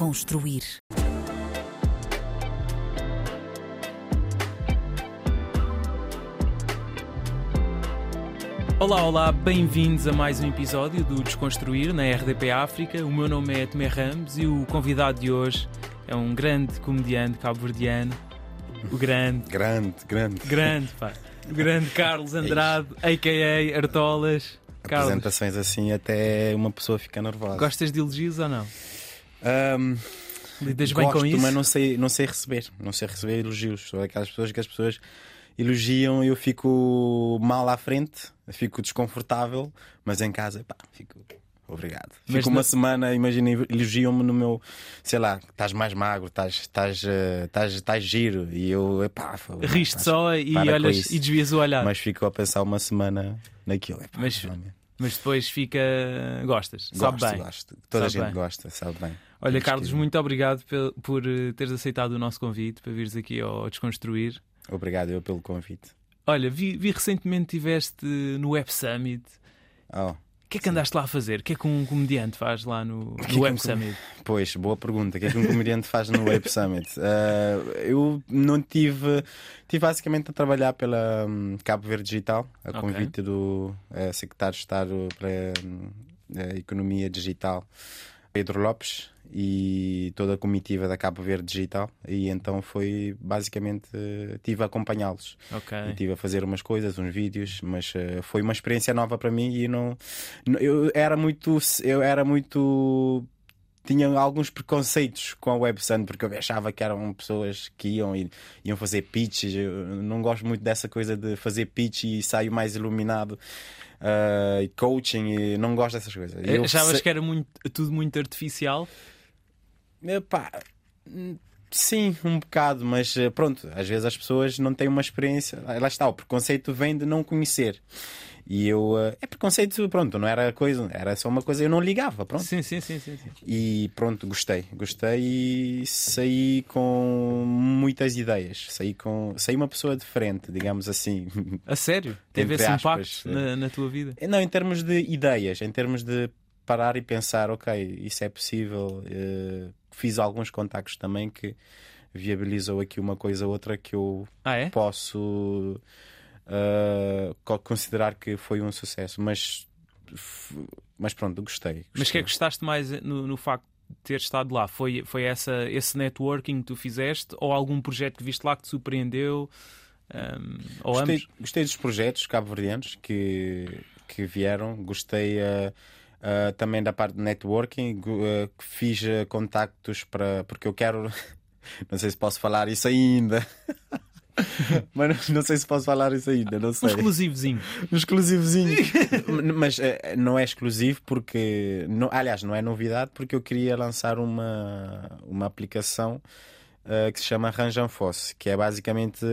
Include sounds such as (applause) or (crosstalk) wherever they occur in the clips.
Desconstruir. Olá, olá, bem-vindos a mais um episódio do Desconstruir na RDP África. O meu nome é Tomé Ramos e o convidado de hoje é um grande comediante cabo-verdiano. O grande, Grande, grande. grande, pá. O grande Carlos Andrade, a.k.a. Artolas. Carlos, Apresentações assim até uma pessoa fica nervosa. gostas de elogios ou não? Ahm, Lidas bem gosto, com isso? mas não sei, não sei receber. Não sei receber elogios. Sou aquelas pessoas que as pessoas elogiam e eu fico mal à frente, fico desconfortável, mas em casa, pá, fico. Obrigado. Mas Fico uma na- semana, imagina, elogiam-me no meu, sei lá, estás mais magro, estás, estás, eh, estás, estás giro. E eu, epá, Riste só e olhas e desvias o olhar. Mas, Mas fico a pensar uma semana naquilo. Epá, Mas- realmente. Depois fica. Gostas, sabe Gosto, bem. gosto. Toda a Sabe gente bem. gosta, sabe bem. Olha, Temos Carlos, que- muito obrigado por, eh, teres aceitado o nosso convite para vires aqui ao Desconstruir. Obrigado eu pelo convite. Olha, vi, vi recentemente estiveste no Web Summit. Oh, que é que andaste lá a fazer? O que é que um comediante faz lá no, é no Web um Summit? pois, boa pergunta. O que é que um comediante faz no Web Summit? Ah, (laughs) eu não tive. Tive basicamente a trabalhar pela hum, Cabo Verde Digital, a Ok. convite do eh, secretário de Estado para hum, a Economia Digital, Pedro Lopes, e toda a comitiva da Cabo Verde Digital. E então foi basicamente. eh, tive a acompanhá-los. Ok. E Estive a fazer umas coisas, uns vídeos, mas eh, foi uma experiência nova para mim e não, eu era muito eu era muito tinha alguns preconceitos com a Web Sun porque eu achava que eram pessoas que iam e iam fazer pitches. Eu não gosto muito dessa coisa de fazer pitch e saio mais iluminado. Eh, e coaching e não gosto dessas coisas. E eu Achavas sei- que era muito, tudo muito artificial? Epá, hum, sim, um bocado, mas eh, pronto, às vezes as pessoas não têm uma experiência. Lá está, o preconceito vem de não conhecer. E eu. eh, É preconceito, pronto, não era coisa, era só uma coisa, eu não ligava, pronto. Sim, sim, sim, sim. sim. E pronto, gostei, gostei e saí com muitas ideias. Saí com. Saí uma pessoa diferente, digamos assim. A sério? (laughs) Teve esse aspas, impacto na, na tua vida? Não, em termos de ideias, em termos de parar e pensar, ok, isso é possível. eh, fiz alguns contactos também que viabilizou aqui uma coisa ou outra que eu Ah, é? posso co- considerar que foi um sucesso. Mas, mas pronto, gostei. Mas o que é que gostei. gostaste mais no, no facto de ter estado lá? Foi, foi essa, esse networking que tu fizeste ou algum projeto que viste lá que te surpreendeu? Ahm, ou Gostei, ambos? gostei dos projetos cabo-verdianos que, que vieram. Gostei eh, eh, também da parte de networking. que fiz eh, contactos para. Porque eu quero. (laughs) Não sei se posso falar isso ainda. (laughs) (laughs) Mas não sei se posso falar isso ainda, não Um sei. exclusivozinho. Um exclusivozinho. (laughs) Mas eh, não é exclusivo porque. Não, aliás, não é novidade porque eu queria lançar uma, uma aplicação eh, que se chama Ranjanfosse, que é basicamente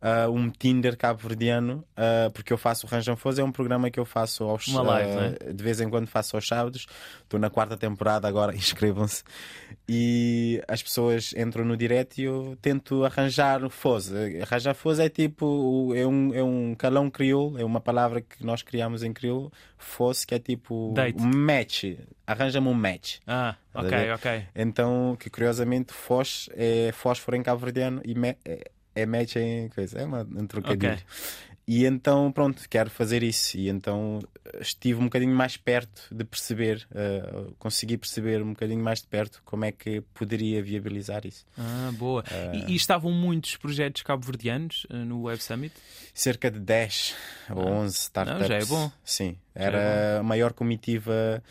eh, um Tinder cabo-verdiano, eh, porque eu faço o Ranjanfosse, é um programa que eu faço aos Uma live, eh, não é? de vez em quando faço aos sábados. Estou na quarta temporada agora, (laughs) inscrevam-se. E as pessoas entram no direct e eu tento arranjar o Foz. Arranjar Foz é tipo, é um, é um calão crioulo, é uma palavra que nós criamos em crioulo. Foz, que é tipo Date. um match. Arranja-me um match. Ah, ok, ok. Então, que curiosamente, Foz é fósforo em cabo-verdiano e é, é match em coisa. É uma, um trocadilho. Ok. E então, pronto, quero fazer isso. E então estive um bocadinho mais perto de perceber, eh, consegui perceber um bocadinho mais de perto como é que poderia viabilizar isso. Ah, boa. E, e estavam muitos projetos cabo-verdianos eh, no Web Summit? Cerca de 10 ou 11 startups. Ah. já é bom. Sim, é era a maior comitiva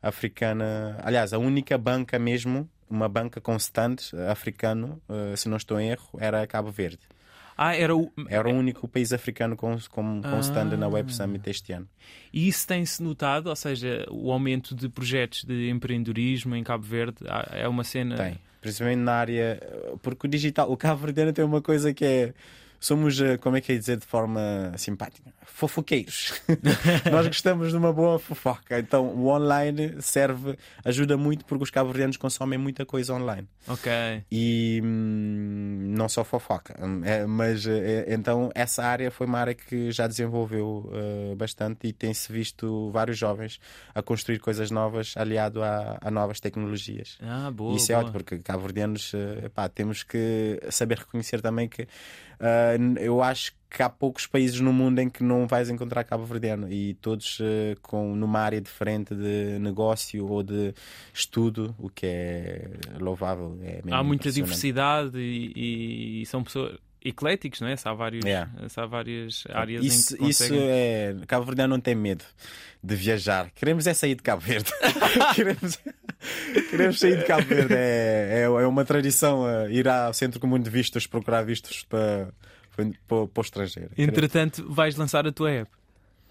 africana. Aliás, a única banca mesmo, uma banca constante africano, eh, se não estou em erro, era Cabo Verde. Ah, era o. Era o único país africano com, com, com stand na Web Ah. Summit este ano. E isso tem-se notado, ou seja, o aumento de projetos de empreendedorismo em Cabo Verde ah, é uma cena. Tem. Principalmente na área. Porque o digital, o Cabo Verdeano tem uma coisa que é. Somos, eh, como é que é dizer de forma simpática? Fofoqueiros. (laughs) Nós gostamos de uma boa fofoca. Então o online serve, ajuda muito porque os cabo-verdianos consomem muita coisa online. Ok. E hum, não só fofoca. Hum, é, mas é, então essa área foi uma área que já desenvolveu uh, bastante e tem-se visto vários jovens a construir coisas novas aliado a, a novas tecnologias. Ah, boa. Isso é boa. ótimo, porque cabo-verdianos, uh, temos que saber reconhecer também que uh, eu acho que há poucos países no mundo em que não vais encontrar cabo-verdiano e todos uh, com numa área diferente de negócio ou de estudo, o que é louvável. É Há muita diversidade e, e são pessoas ecléticos, não é? Se há, vários, Yeah. se há várias áreas Isso, em que isso é. Cabo Verdeano não tem medo de viajar. Queremos é sair de Cabo Verde. (laughs) queremos, queremos sair de Cabo Verde. É, é, é uma tradição uh, ir ao centro comum de vistos, procurar vistos para, para, para, o estrangeiro. Entretanto, vais lançar a tua app.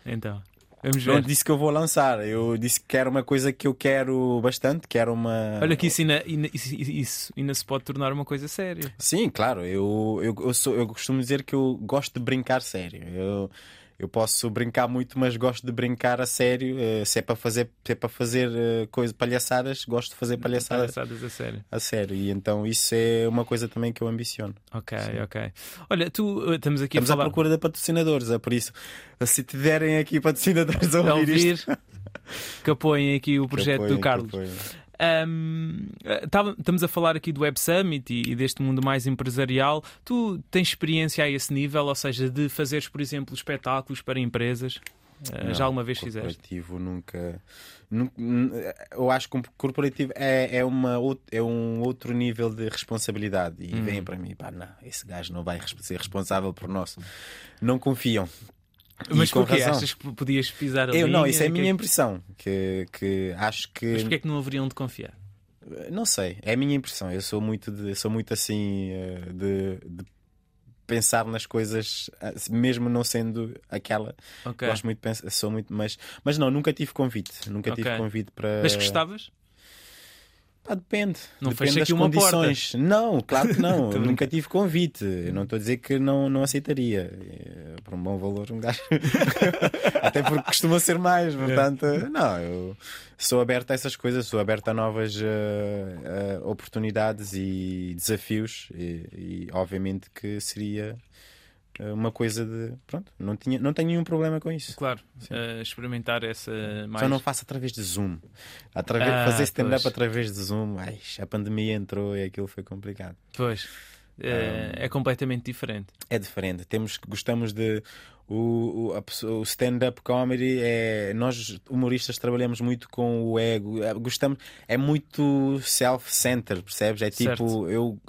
Então, vamos Não ver. disse que eu vou lançar. Eu disse que quero uma coisa que eu quero bastante. Quero uma. Olha que isso ainda, ainda- isso, isso ainda se pode tornar uma coisa séria. Sim, claro. Eu, eu, eu, sou, eu costumo dizer que eu gosto de brincar sério. Eu, eu posso brincar muito, mas gosto de brincar a sério. Eh, Se é para fazer, se é para fazer eh, coisa, palhaçadas, gosto de fazer palhaçadas Palhaçadas a sério. a sério. E então isso é uma coisa também que eu ambiciono. Ok, ok. Olha, tu uh, estamos aqui Estamos a à falar. procura de patrocinadores, é por isso. Se tiverem aqui patrocinadores a a ouvir, ouvir isto, que apoiem aqui o projeto apoiem, do Carlos. Eh, tava- estamos a falar aqui do Web Summit e, e deste mundo mais empresarial. Tu tens experiência a esse nível, ou seja, de fazeres, por exemplo, espetáculos para empresas? Eh, Não, já alguma vez fizeste? corporativo nunca, nun- nun- Eu acho que um corporativo é, é, uma, é um outro nível de responsabilidade. E Hum. vem para mim, pá, não, esse gajo não vai ser responsável por nós. Não confiam. Mas porquê? razão. Achas que podias pisar a Eu, não, isso é a Que- minha impressão. Que, que acho que. Mas porquê é que não haveriam de confiar? Não sei, é a minha impressão. Eu sou muito, de, sou muito assim eh, de, de pensar nas coisas, eh, mesmo não sendo aquela. Ok. Gosto muito sou muito, mas, mas não, nunca tive convite. Nunca tive Ok. convite para. Mas gostaves? Pá, depende. Não depende das condições. Não, claro que não. (laughs) Nunca tive convite. Eu não estou a dizer que não, não aceitaria. Eh, Por um bom valor, um gajo. (laughs) Até porque costuma ser mais. Portanto, não, eu sou aberto a essas coisas, sou aberto a novas eh, eh, oportunidades e desafios. E, e obviamente que seria uma coisa de. Pronto, não, tinha, não tenho nenhum problema com isso. Claro, eh, experimentar essa mais. Só não faço através de Zoom. Através, Ah, fazer stand-up através de Zoom, ai, a pandemia entrou e aquilo foi complicado. Pois. Eh, é completamente diferente. É diferente. Temos gostamos de o, o, o stand-up comedy é nós humoristas trabalhamos muito com o ego. Gostamos é muito self-centered, percebes? É tipo Certo. eu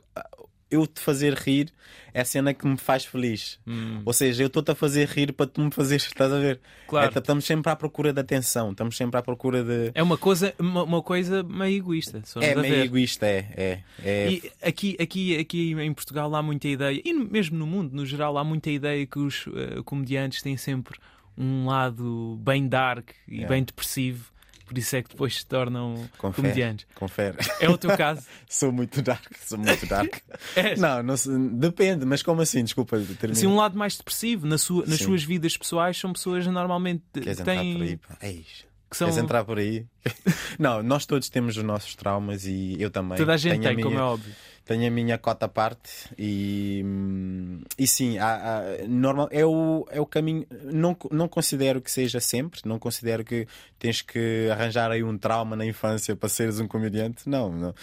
eu te fazer rir é a cena que me faz feliz. Hum, Ou seja, eu estou-te a fazer rir para tu me fazer, estás a ver? claro. É, estamos sempre à procura de atenção, estamos sempre à procura de É uma coisa, uma, uma coisa meio egoísta. É meio ver. egoísta, é. é, é E aqui, aqui, aqui em Portugal há muita ideia, e mesmo no mundo, no geral, há muita ideia que os eh, comediantes têm sempre um lado bem dark e Yeah. bem depressivo, por isso é que depois se tornam Confere. comediantes. Confere. É o teu caso? (laughs) sou muito dark, sou muito dark. (laughs) É. não, não depende, mas como assim? Desculpa, termino. Assim, um lado mais depressivo na sua, nas Sim. suas vidas pessoais são pessoas normalmente Queres que entrar têm por aí? Eis. que são Queres entrar por aí? (laughs) não, nós todos temos os nossos traumas e eu também. toda a gente tem, como é minha, óbvio. Tenho a minha cota à parte e, hum, e sim, há- há- normal, é, o, é o caminho. Não, não considero que seja sempre, não considero que tens que arranjar aí um trauma na infância para seres um comediante. Não, não.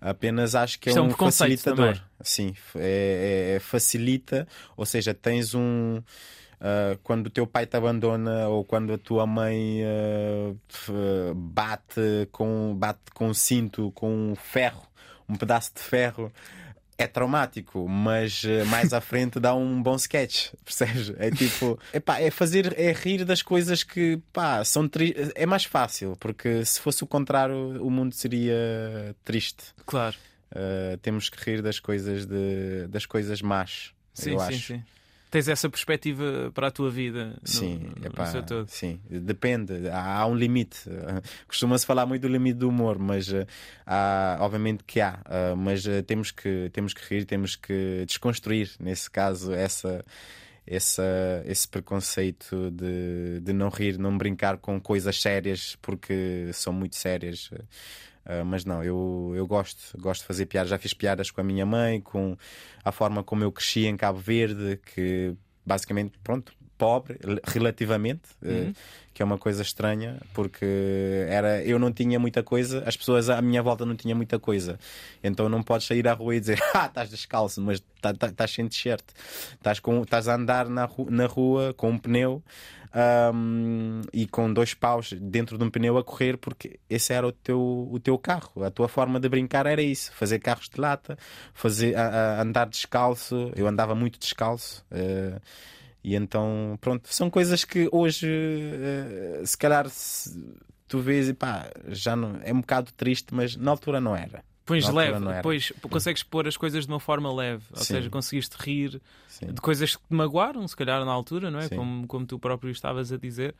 Apenas acho que é Isto é um um facilitador. também. Sim, é, é- é- facilita, ou seja, tens um. ah, quando o teu pai te abandona ou quando a tua mãe f- bate com bate com cinto, com ferro, um pedaço de ferro, é traumático, mas eh, mais à frente dá um bom sketch, (laughs) percebes? É tipo, epá, é fazer, é rir das coisas que, pá, são tri... é mais fácil, porque se fosse o contrário, o mundo seria triste. Claro. Uh, temos que rir das coisas de, das coisas más. Sim, eu sim, acho. sim. Tens essa perspectiva para a tua vida no, Sim, no epá, seu todo. sim, depende. Há, há um limite. (laughs) Costuma-se falar muito do limite do humor, mas uh, há, obviamente que há. Uh, mas uh, temos, que, temos que rir, temos que desconstruir, nesse caso, essa. Essa, esse preconceito de, de não rir, não brincar com coisas sérias porque são muito sérias. Uh, mas não, eu, eu gosto, gosto de fazer piadas. Já fiz piadas com a minha mãe, com a forma como eu cresci em Cabo Verde, que basicamente, pronto, pobre relativamente, Uhum. uh, que é uma coisa estranha, porque era eu não tinha muita coisa, as pessoas à minha volta não tinham muita coisa. Então não podes sair à rua e dizer, (laughs) ah, estás descalço, mas tá- tá- estás sem t-shirt, estás, com, estás a andar na, ru- na rua com um pneu. um, e com dois paus dentro de um pneu a correr, porque esse era o teu, o teu carro. A tua forma de brincar era isso: fazer carros de lata, fazer, a- a- andar descalço. Eu andava muito descalço. eh, e então, pronto, são coisas que hoje, eh, se calhar, se tu vês e pá, já não, é um bocado triste, mas na altura não era. Pões leve, depois consegues pôr as coisas de uma forma leve, ou Sim. seja, conseguiste rir Sim. de coisas que te magoaram, se calhar na altura, não é? Sim. Como, como tu próprio estavas a dizer.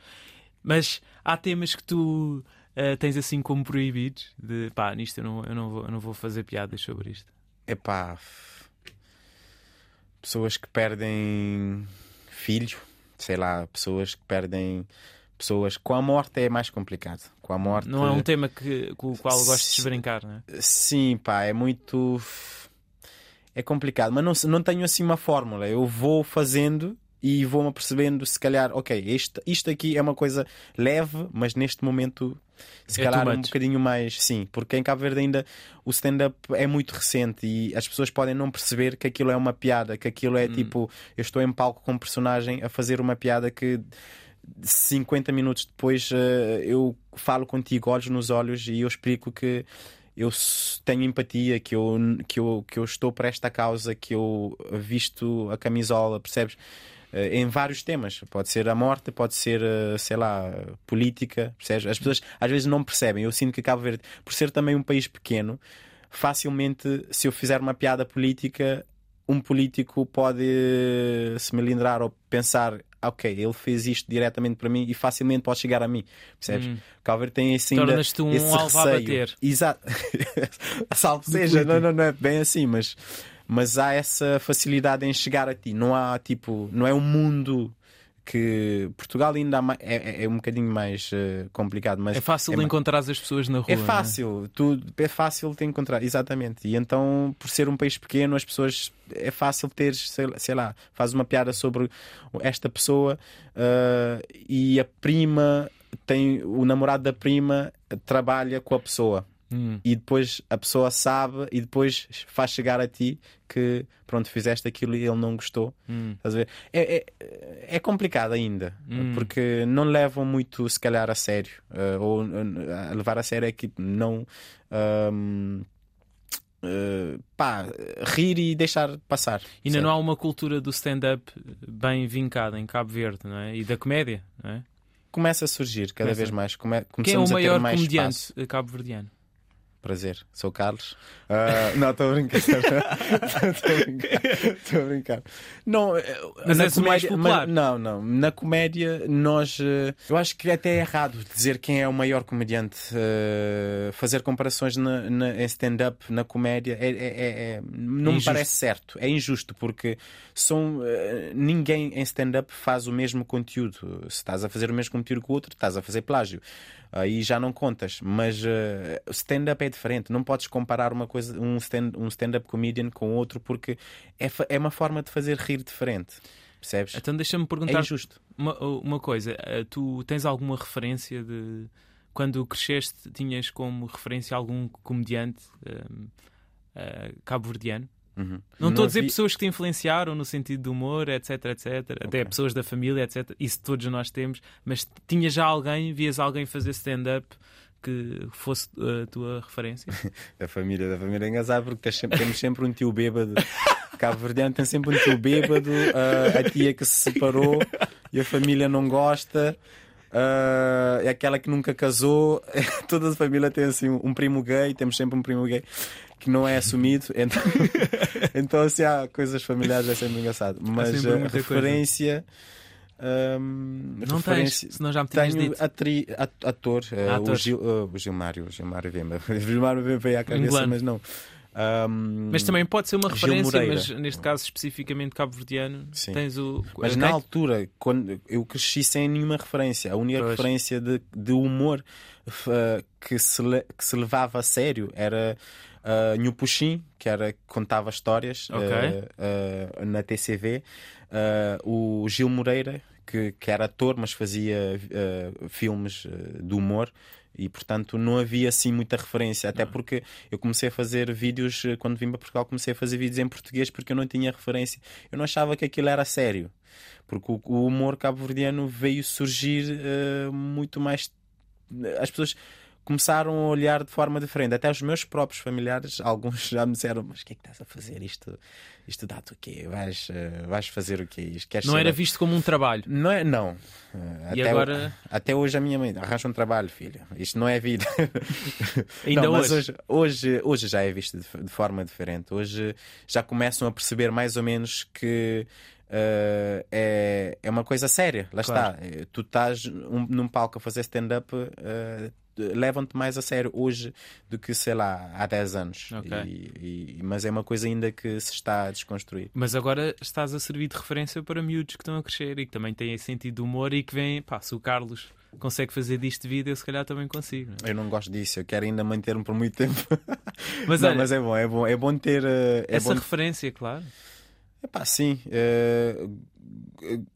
Mas há temas que tu eh, tens assim como proibidos, de pá, nisto eu não, eu, não vou, eu não vou fazer piadas sobre isto. Epá, pessoas que perdem filho, sei lá, pessoas que perdem pessoas com a morte é mais complicado. Com a morte, Não é um tema que, com o qual gostes de brincar, não é? sim, pá, é muito é complicado, mas não, não tenho assim uma fórmula. Eu vou fazendo e vou-me percebendo se calhar, ok, isto, isto aqui é uma coisa leve, mas neste momento se É calhar um bocadinho mais, sim, porque em Cabo Verde ainda o stand-up é muito recente e as pessoas podem não perceber que aquilo é uma piada, que aquilo Hum. é tipo, eu estou em palco com um personagem a fazer uma piada que 50 minutos depois eh, eu falo contigo olhos nos olhos e eu explico que eu tenho empatia, que eu, que, eu, que eu estou para esta causa, que eu visto a camisola, percebes? Eh, em vários temas. Pode ser a morte, pode ser, eh, sei lá, política, percebes? As pessoas às vezes não percebem. Eu sinto que Cabo Verde, por ser também um país pequeno, facilmente, se eu fizer uma piada política, um político pode eh, se melindrar ou pensar, ok, ele fez isto diretamente para mim e facilmente pode chegar a mim, percebes? Hum. Cabo Verde tem esse ainda Tornas-te um esse alvo a receio. bater. Exato. (laughs) Salve seja, não, não, não é bem assim, mas, mas há essa facilidade em chegar a ti. Não há tipo, não é um mundo que Portugal ainda é, é- é um bocadinho mais eh, complicado, mas É fácil é de encontrar as pessoas na rua. é não fácil, tu, é fácil de encontrar, exatamente. E então, por ser um país pequeno, as pessoas é fácil ter, sei, lá- sei lá, faz uma piada sobre esta pessoa ah, e a prima tem o namorado da prima trabalha com a pessoa Hum. e depois a pessoa sabe e depois faz chegar a ti que pronto, fizeste aquilo e ele não gostou. Hum. Estás a ver? É, é, é complicado ainda, Hum. porque não levam muito, se calhar, a sério. eh, ou uh, levar a sério é que não. ahm, eh, pá, rir e deixar passar. Ainda certo? não há uma cultura do stand-up bem vincada em Cabo Verde, não é? E da comédia, não é? Começa a surgir cada Começa. vez mais. Come... Quem é o maior comediante cabo-verdiano? Prazer, sou o Carlos. Ah, não, estou a brincar. (laughs) Estou a brincar. Estou a brincar. Não, eh, Mas o mais popular. mas- não, não. Na comédia, nós. eh, Eu acho que até é errado dizer quem é o maior comediante. eh, fazer comparações na, na- em stand-up, na comédia, é, é- é- é- não me parece certo. É injusto, porque são, eh, ninguém em stand-up faz o mesmo conteúdo. Se estás a fazer o mesmo conteúdo que o outro, estás a fazer plágio. Aí já não contas, mas o stand-up é diferente. Não podes comparar uma coisa, um stand- um stand-up comedian com outro, porque é, é uma forma de fazer rir diferente. Percebes? Então deixa-me É perguntar injusto. uma, uma coisa. Eh, Tu tens alguma referência de. Quando cresceste, tinhas como referência algum comediante eh, cabo-verdiano? Uhum. Não estou a dizer vi- pessoas que te influenciaram no sentido do humor, etc, etc. Até Ok. pessoas da família, etc. Isso todos nós temos. Mas tinha já alguém, vias alguém fazer stand-up que fosse eh, a tua referência? (laughs) A família da família é engraçado porque tens sempre- temos sempre um tio bêbado. Cabo Verdeano tem sempre um tio bêbado, ah, a tia que se separou e a família não gosta. Uh, é aquela que nunca casou. (laughs) Toda a família tem assim um primo gay, temos sempre um primo gay que não é assumido. (laughs) Então, então assim, há coisas familiares, é sempre engraçado. Mas a referência. Um, não referência, tens, senão já me tinhas tenho dito. Atri, ator, uh, o, Gil, uh, o Gilmário, o Gilmário Vemba. (laughs) O Gilmário veio à cabeça, mas não. Um, mas também pode ser uma referência, mas neste caso especificamente cabo-verdiano, tens o. Mas na altura, quando eu cresci sem nenhuma referência, a única pois. referência de, de humor uh, que, se, que se levava a sério era uh, Nhu Puxim, que era contava histórias okay. uh, uh, na TCV, o Gil Moreira, que, que era ator, mas fazia filmes de humor e portanto não havia assim muita referência, até porque eu comecei a fazer vídeos quando vim para Portugal, comecei a fazer vídeos em português porque eu não tinha referência, eu não achava que aquilo era sério, porque o, humor cabo-verdiano veio surgir uh, muito mais. As pessoas começaram a olhar de forma diferente. Até os meus próprios familiares, (laughs) alguns já me disseram: Mas o que é que estás a fazer? Isto, isto dá-te o quê? Vais, uh, vais fazer o quê? Isto, não era visto como um trabalho? Não é, não. E até, agora... até hoje a minha mãe arranja um trabalho, filho. Isto não é vida. (laughs) Ainda não, hoje? hoje? hoje? Hoje já é visto de, de forma diferente. Hoje já começam a perceber mais ou menos que. Uh, é, é uma coisa séria, lá claro. está. Tu estás um, num palco a fazer stand-up, uh, levam-te mais a sério hoje do que, sei lá, há 10 anos. Okay. E, e, mas é uma coisa ainda que se está a desconstruir. Mas agora estás a servir de referência para miúdos que estão a crescer e que também têm sentido de humor e que vêm, pá, se o Carlos consegue fazer disto vida, eu se calhar também consigo. É? Eu não gosto disso, eu quero ainda manter-me por muito tempo. (laughs) Mas, não, olha, mas é bom, é bom, é bom ter uh, é essa bom... referência, claro. Sim. Uh,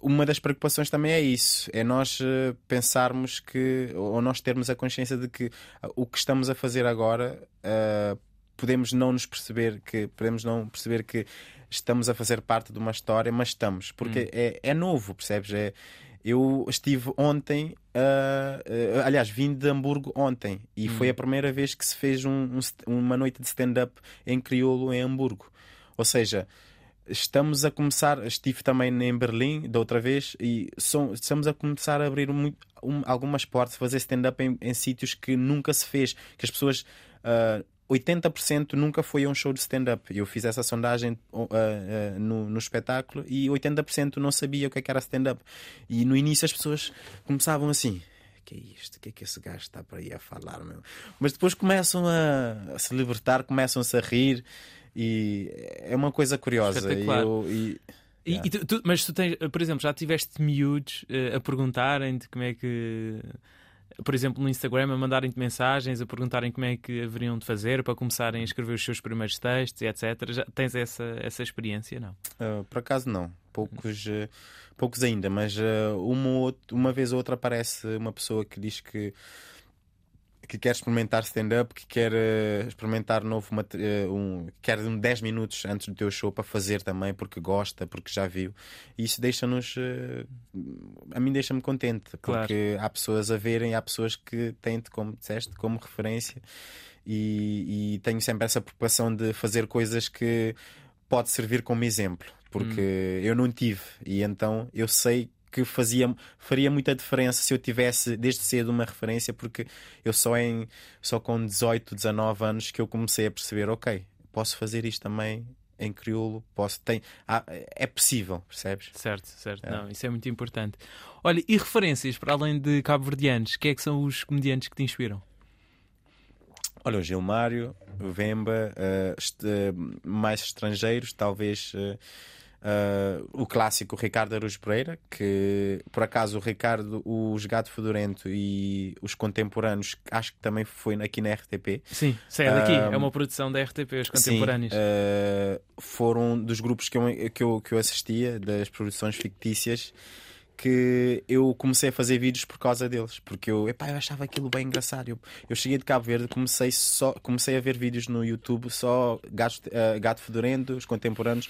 uma das preocupações também é isso, é nós eh, pensarmos que, ou nós termos a consciência de que ah, o que estamos a fazer agora uh, podemos não nos perceber que podemos não perceber que estamos a fazer parte de uma história, mas estamos, porque hum. é, é novo, percebes? É, eu estive ontem, uh, uh, aliás, vim de Hamburgo ontem e hum. foi a primeira vez que se fez um, um, uma noite de stand-up em crioulo em Hamburgo. Ou seja, estamos a começar, estive também em Berlim da outra vez e som, estamos a começar a abrir um, algumas portas, fazer stand-up em, em sítios que nunca se fez, que as pessoas. Uh, ah, 80% nunca foi a um show de stand-up. Eu fiz essa sondagem uh, uh, no, no, espetáculo e 80% não sabia o que, é que era stand-up. E no início as pessoas começavam assim: que é isto? O que é que esse gajo está para aí a falar? Meu? Mas depois começam a, a se libertar, começam-se a rir. E é uma coisa curiosa. E eu, e, yeah. e, tu, tu, mas tu tens, por exemplo, já tiveste miúdos uh, a perguntarem-te como é que. Por exemplo, no Instagram, a mandarem-te mensagens, a perguntarem como é que haveriam de fazer para começarem a escrever os seus primeiros textos, etc. Já tens essa, essa experiência, não? Uh, por acaso, não. Poucos, uh, poucos ainda, mas uma, uma vez ou outra aparece uma pessoa que diz que que quer experimentar stand-up, que quer uh, experimentar novo uh, um, quer um 10 minutos antes do teu show para fazer também, porque gosta, porque já viu. E isso deixa-nos. Uh, a mim deixa-me contente, porque claro. há pessoas a verem, há pessoas que têm-te, como disseste, como referência. E, e, tenho sempre essa preocupação de fazer coisas que pode servir como exemplo, porque hum. eu não tive, e então eu sei que fazia, faria muita diferença se eu tivesse desde cedo uma referência, porque eu só, em, só com 18, 19 anos que eu comecei a perceber, ok, posso fazer isto também em crioulo, posso, tem, ah, é possível, percebes? Certo, certo, é. não, isso é muito importante. Olha, e referências para além de cabo-verdianos, quem é que são os comediantes que te inspiram? Olha, o Gilmário, o Vemba, uh, est uh, mais estrangeiros, talvez uh, Uh, o clássico Ricardo Aruz Pereira, que por acaso o Ricardo, o Gato Fedorento e os contemporâneos, acho que também foi aqui na RTP. Sim, é daqui, uh, é uma produção da RTP, os contemporâneos. Sim, uh, foram dos grupos que eu, que, eu, que eu assistia, das produções fictícias que eu comecei a fazer vídeos por causa deles, porque eu, epá, eu achava aquilo bem engraçado. Eu, eu cheguei de Cabo Verde, comecei, só, comecei a ver vídeos no YouTube só Gato, uh, Gato Fedorento, os contemporâneos,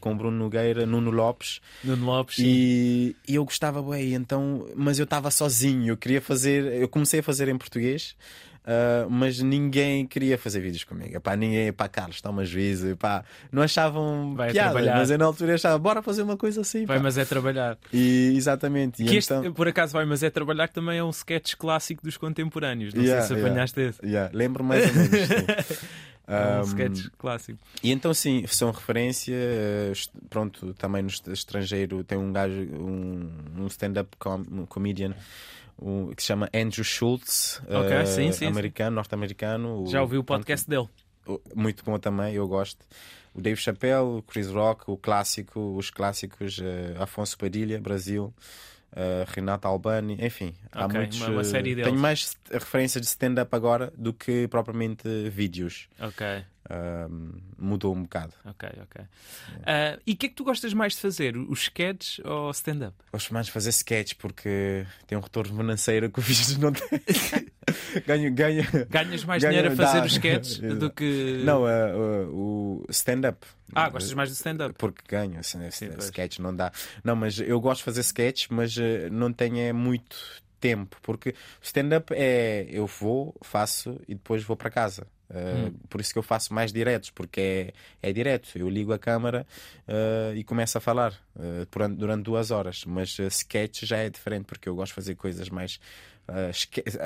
com Bruno Nogueira, Nuno Lopes. Nuno Lopes. E, e eu gostava, bem, então, mas eu estava sozinho, eu queria fazer, eu comecei a fazer em português. Uh, mas ninguém queria fazer vídeos comigo. Epá, ninguém, pá, Carlos, toma juízo, epá, não achavam Vai piada, trabalhar. mas eu na altura achava, bora fazer uma coisa assim. Vai, pá. mas é trabalhar. E, exatamente. E Que este, então, por acaso, vai, mas é trabalhar que também é um sketch clássico dos contemporâneos. Não Yeah, sei se yeah. apanhaste esse. yeah, lembro mais ou menos. (laughs) É um Um, sketch clássico. E então sim, são referência. eh, Pronto, também no est- estrangeiro tem um gajo, um, um stand-up com, comedian um, que se chama Andrew Schultz, Ok, eh, sim, sim, americano, norte-americano. Já ouvi o podcast dele. muito bom também, eu gosto. O Dave Chappelle, o Chris Rock, o clássico, os clássicos, eh, Afonso Padilha, Brasil, eh, Renato Albani, enfim, há Ok, muitos. uma- uma série deles. tenho mais referências de stand-up agora do que propriamente vídeos. Ok, Mudou um bocado. ok, ok. Ah, e o que é que tu gostas mais de fazer? Os sketches ou stand-up? Gosto mais de fazer sketch porque tem um retorno financeiro que o vídeo não tem. (laughs) ganho, ganho. Ganhas mais Ganho- dinheiro a fazer dá. os sketches (laughs) do que. Não, eh, o stand-up. Ah, gostas mais do stand-up? Porque ganho, assim, Sim, pois. sketch não dá. Não, mas eu gosto de fazer sketch, mas não tenho é, muito tempo, porque stand-up é eu vou, faço e depois vou para casa. Uh, Hum. Por isso que eu faço mais diretos, porque é, é direto. Eu ligo a câmara uh, e começo a falar uh, durante, durante duas horas. Mas sketch já é diferente, porque eu gosto de fazer coisas mais.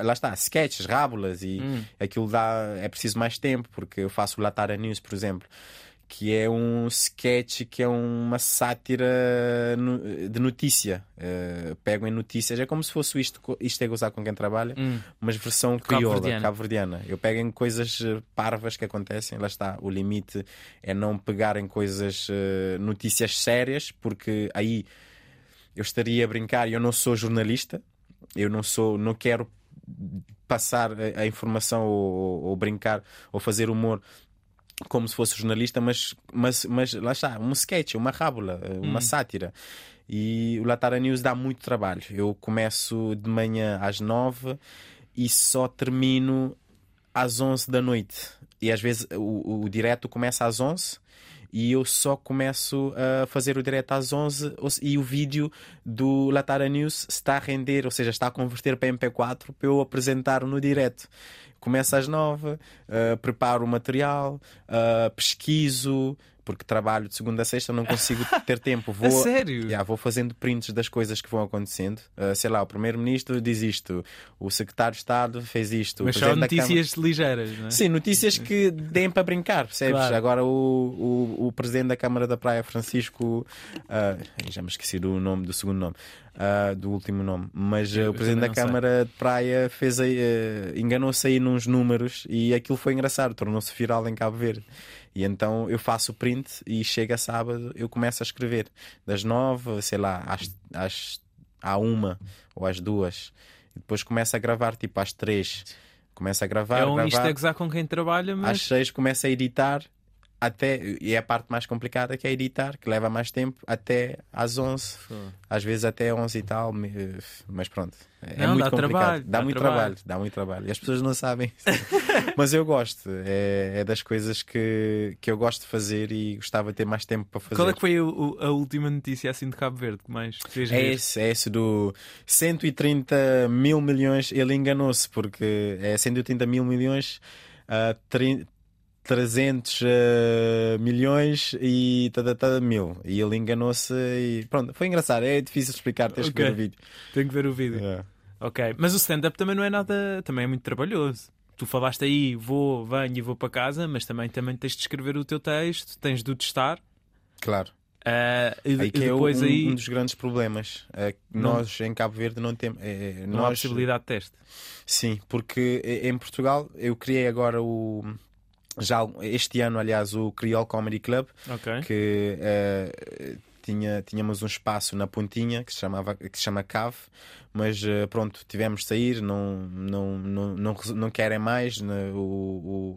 lá está, sketches, rábulas e Hum. aquilo dá. É preciso mais tempo, porque eu faço o Latara News, por exemplo que é um sketch que é uma sátira de notícia. Uh, pegam em notícias, é como se fosse isto, isto é gozar com quem trabalha, Hum. mas versão crioula, Cabo-verdiana. cabo-verdiana. Eu pego em coisas eh, parvas que acontecem, lá está. O limite é não pegar em coisas, eh, notícias sérias, porque aí eu estaria a brincar eu não sou jornalista, eu não sou, não quero passar a, a informação ou, ou- ou brincar ou fazer humor como se fosse jornalista, mas, mas, mas lá está, um sketch, uma rábula, uma sátira. E o Latara News dá muito trabalho. Eu começo de manhã às nove e só termino às onze da noite. E às vezes o, o direto começa às onze e eu só começo a fazer o direto às 11 ou se- e o vídeo do Latara News está a render, ou seja, está a converter para MP4 para eu apresentar no direto. Começo às 9, uh, preparo o material, uh, pesquiso, porque trabalho de segunda a sexta, não consigo (laughs) ter tempo. Vou, A sério? Yeah, vou fazendo prints das coisas que vão acontecendo. Uh, sei lá, o primeiro-ministro diz isto, o secretário de Estado fez isto, Mas o só presidente da Câmara- notícias ligeiras, não é? Sim, notícias que deem para brincar, percebes? Claro. Agora o, o, o presidente da Câmara da Praia, Francisco. ah, já me esqueci do nome, do segundo nome, ah, do último nome. Mas Eu o presidente da não sei. Câmara de Praia fez aí, ah, enganou-se aí nos números e aquilo foi engraçado, tornou-se viral em Cabo Verde. E então eu faço o print e chega sábado, eu começo a escrever. Das nove, sei lá, às, às, à uma ou às duas. E depois começo a gravar tipo às três. Começo a gravar, É um gravar. isto a gozar com quem trabalha, Às mas. seis começa a editar até, e é a parte mais complicada que é editar, que leva mais tempo, até às 11, às vezes até 11 e tal, me- mas pronto. É Não, muito dá complicado. trabalho, dá, dá muito trabalho. trabalho. dá muito trabalho. E as pessoas não sabem. (laughs) mas eu gosto, é, é das coisas que, que eu gosto de fazer e gostava de ter mais tempo para fazer. Qual é que foi o- a última notícia assim de Cabo Verde que mais fez É esse, é esse do 130 mil milhões. Ele enganou-se porque é 130 mil milhões, tri- 300 ah, milhões e tada, tada, mil. E ele enganou-se e pronto. Foi engraçado. É difícil explicar, tens que Ok. ver o vídeo. Tenho que ver o vídeo. É. Ok, mas o stand-up também não é nada. Também é muito trabalhoso. Tu falaste aí, vou, venho e vou para casa, mas também, também tens de escrever o teu texto, tens de o testar. Claro. ah, e, Aí que é um, aí um dos grandes problemas. É que Não- nós em Cabo Verde não temos. é, não há nós, possibilidade de teste. Sim, porque em Portugal eu criei agora o. Já este ano, aliás, o Creole Comedy Club, Ok. que eh, tinha, tínhamos um espaço na pontinha que se, chamava, que se chama Cave, mas eh, pronto, tivemos de sair, não, não, não, não, não querem mais né, o,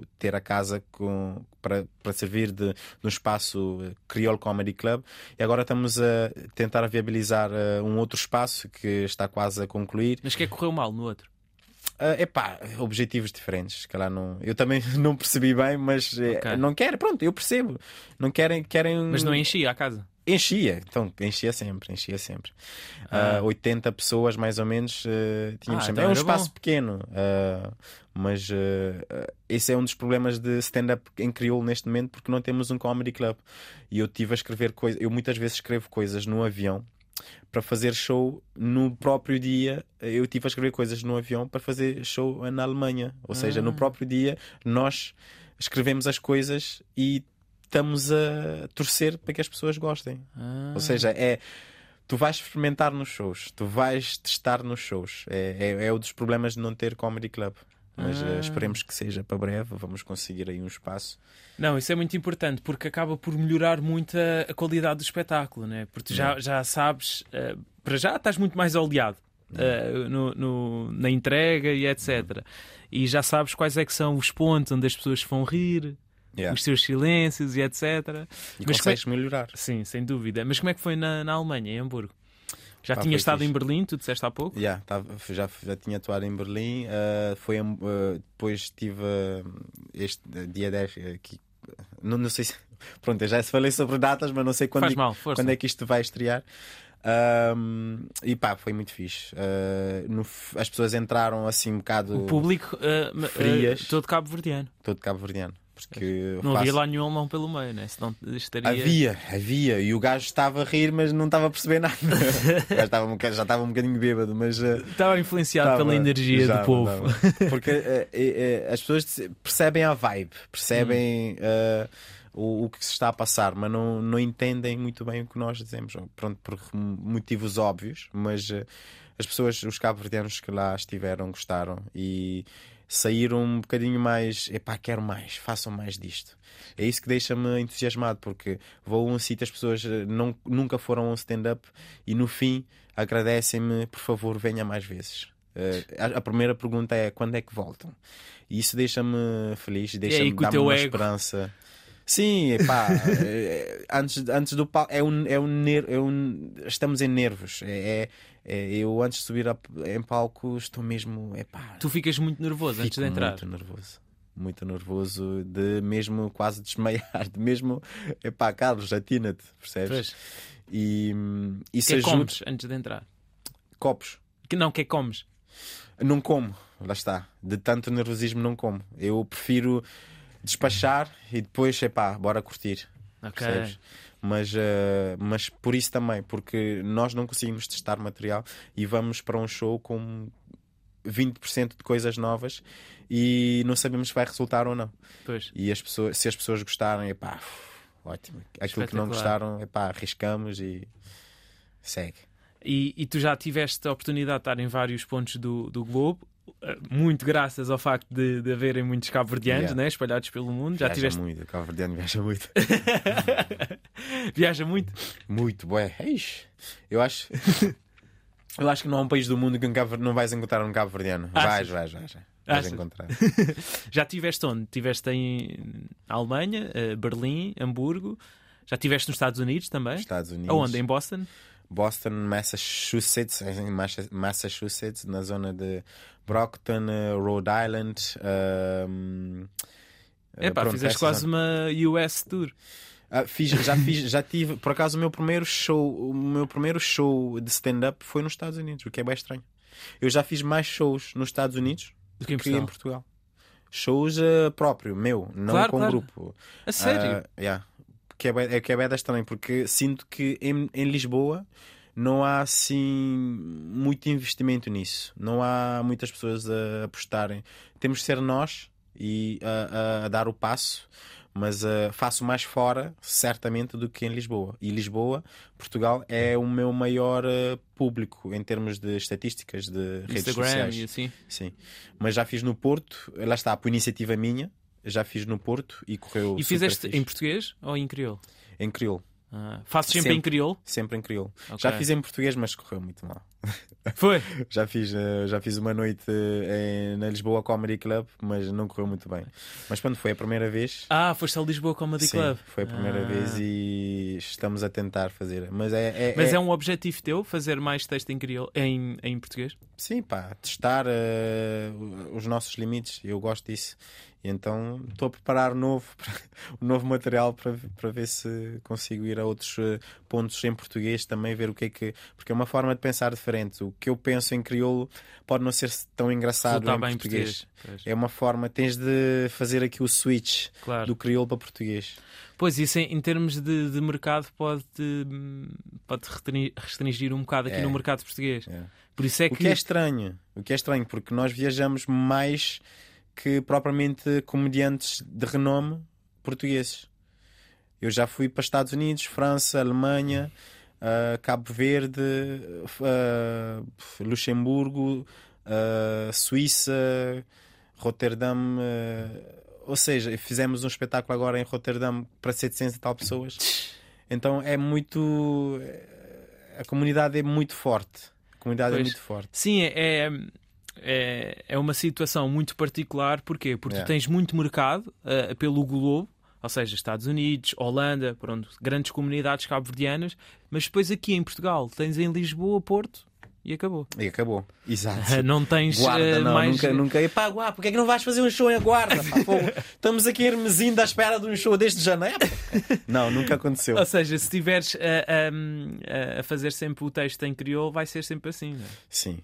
o ter a casa com, para, para servir de, de um espaço eh, Creole Comedy Club e agora estamos a tentar viabilizar eh, um outro espaço que está quase a concluir. Mas que é que correu mal no outro? Ah, epá, objetivos diferentes. se calhar não, eu também (laughs) não percebi bem, mas eh, Ok. não quero. Pronto, eu percebo. Não querem. querem Mas não enchia a casa. Enchia, então enchia sempre, enchia sempre. Ah. Uh, 80 pessoas mais ou menos uh, tínhamos Ah, sempre. então É um espaço bom. pequeno, uh, mas uh, uh, esse é um dos problemas de stand-up em crioulo neste momento porque não temos um comedy club. E eu tive a escrever coisas, eu muitas vezes escrevo coisas no avião para fazer show no próprio dia. Eu tive a escrever coisas no avião para fazer show na Alemanha. Ou seja, no Ah. próprio dia nós escrevemos as coisas e estamos a torcer para que as pessoas gostem. Ah. Ou seja, é. Tu vais experimentar nos shows, tu vais testar nos shows. É, é, é um dos problemas de não ter comedy club. Mas Ah. eh, esperemos que seja para breve, vamos conseguir aí um espaço. Não, isso é muito importante porque acaba por melhorar muito a, a qualidade do espetáculo, né? porque tu já, já sabes, eh, para já estás muito mais oleado eh, no, no- na entrega e etc. E já sabes quais é que são os pontos onde as pessoas vão rir, Yeah. os seus silêncios e etc. E Mas consegues melhorar. Sim, sem dúvida. Mas como é que foi na, na Alemanha, em Hamburgo? Já Pá, tinha estado fixe. em Berlim, tu disseste há pouco? Yeah, tava- já, já tinha atuado em Berlim. eh, foi, eh, depois tive eh, este dia 10 aqui. Não, não sei se. (laughs) Pronto, eu já falei sobre datas, mas não sei quando, é- mal, quando é que isto vai estrear. Ahm, e pá, foi muito fixe. Eh, no as pessoas entraram assim um bocado O público eh, frias. todo cabo-verdiano. todo cabo-verdiano. Porque Não faço- havia lá nenhum alemão pelo meio, né? Senão estaria. Havia, havia. E o gajo estava a rir, mas não estava a perceber nada. (laughs) o gajo estava um já estava um bocadinho bêbado, mas. eh, Estava influenciado Tava- pela energia já, do povo. tava. Porque eh, eh, as pessoas percebem a vibe, percebem Hum. eh, o, o que se está a passar, mas não, não entendem muito bem o que nós dizemos. Pronto, por motivos óbvios, mas eh, as pessoas, os cabo-verdianos que lá estiveram, gostaram e saíram um bocadinho mais. Epá, quero mais, façam mais disto. É isso que deixa-me entusiasmado, porque vou a um sítio, as pessoas eh, não, nunca foram a um stand-up e no fim agradecem-me, por favor, venha mais vezes. Eh, a, primeira pergunta é quando é que voltam? E isso deixa-me feliz, deixa-me dar uma ego? esperança. Sim, epá, (laughs) eh, antes, antes do palco é um, é um, é um estamos em nervos. É- é- eu antes de subir a- em palco estou mesmo epá, Tu ficas muito nervoso antes de entrar. muito nervoso. Muito nervoso de mesmo quase desmaiar, de mesmo epá, Carlos, atina-te, percebes? Pois. E isso que é que ajuda. comes antes de entrar? Copos. Que não, que é comes? Não como, lá está. De tanto nervosismo não como. Eu prefiro despachar e depois, epá, bora curtir. Ok. Percebes? Mas, eh, mas por isso também, porque nós não conseguimos testar material e vamos para um show com 20% de coisas novas e não sabemos se vai resultar ou não. Pois. E as pessoas, se as pessoas gostarem, epá, ótimo. Aquilo que não gostaram, epá, arriscamos e segue. E, e tu já tiveste a oportunidade de estar em vários pontos do, do globo, muito graças ao facto de, de haverem muitos cabo-verdianos Yeah. né, espalhados pelo mundo. Já viaja tiveste. muito, o Cabo Verdeano viaja muito. (laughs) Viaja muito. Muito, bué. Eu acho. (laughs) Eu acho que não há um país do mundo que um Cabo- não vais encontrar um Cabo Verdeano. Achas? Vais, vais, vais. Vais Achas? encontrar. (laughs) Já tiveste onde? Tiveste em Alemanha, eh, Berlim, Hamburgo. Já tiveste nos Estados Unidos também? Estados Unidos. Aonde? Em Boston? Boston, Massachusetts, em Massa- Massachusetts, na zona de Brockton, eh, Rhode Island. eh, Epá, pronto, fizeste quase zonas. uma US tour. Ah, fiz, já fiz, já tive, por acaso o meu primeiro show, o meu primeiro show de stand-up foi nos Estados Unidos, o que é bem estranho. Eu já fiz mais shows nos Estados Unidos Do que em que em Portugal. Portugal. Shows ah, próprio, meu, não Claro, com claro. grupo. A sério? Ah, yeah. Que é, é que é bem estranho, porque sinto que em, em Lisboa não há assim muito investimento nisso. Não há muitas pessoas a apostarem. Temos de ser nós e a, a- a dar o passo, mas ah, faço mais fora, certamente, do que em Lisboa. E Lisboa, Portugal, é o meu maior ah, público em termos de estatísticas de redes Instagram sociais. e assim. Sim. Mas já fiz no Porto, lá está, por iniciativa minha, já fiz no Porto e correu E fizeste em português ou em crioulo? em crioulo. Ah, fazes sempre, Sempre. em crioulo? Sempre em crioulo. Ok. Já fiz em português, mas correu muito mal. (laughs) Foi? Já fiz, eh, já fiz uma noite eh, na Lisboa Comedy Club, mas não correu muito bem. Mas quando foi a primeira vez. Ah, foste a Lisboa Comedy sim, Club. Foi a primeira Ah. vez e estamos a tentar fazer. Mas é. é- Mas é- é um objetivo teu fazer mais texto em, crioulo, em, em português? Sim, pá, testar eh, os nossos limites. Eu gosto disso. E então estou a preparar novo, (laughs) um novo material para, para ver se consigo ir a outros eh, pontos em português também, ver o que é que. Porque é uma forma de pensar diferente. O que eu penso em crioulo pode não ser tão engraçado em bem em português. português. É uma forma, tens de fazer aqui o switch claro. do crioulo para português. Pois, isso em, em termos de, de mercado pode, pode restringir- um bocado aqui É. no mercado português. É. Por isso é O que. que é estranho, o que é estranho, porque nós viajamos mais que propriamente comediantes de renome portugueses. Eu já fui para Estados Unidos, França, Alemanha, ah, Cabo Verde, ah, Luxemburgo, ah, Suíça, Roterdão. ah, ou seja, fizemos um espetáculo agora em Roterdão para 700 e tal pessoas. Então é muito. A comunidade é muito forte. A comunidade é Pois. muito forte. Sim, é, é, é uma situação muito particular. Porquê? Porque tu Yeah. tens muito mercado ah, pelo globo, ou seja, Estados Unidos, Holanda, pronto, grandes comunidades cabo-verdianas, mas depois aqui em Portugal tens em Lisboa, Porto e acabou. E acabou. Exato. (laughs) Não tens Guarda, ah, não, mais. nunca, nunca. Epá, guarda, porque é que não vais fazer um show em Guarda? Pá. (laughs) Estamos aqui em Hermesinde à espera de um show desde janeiro. Não, nunca aconteceu. (laughs) Ou seja, se estiveres a, a, a fazer sempre o texto em crioulo, vai ser sempre assim. não é? Sim.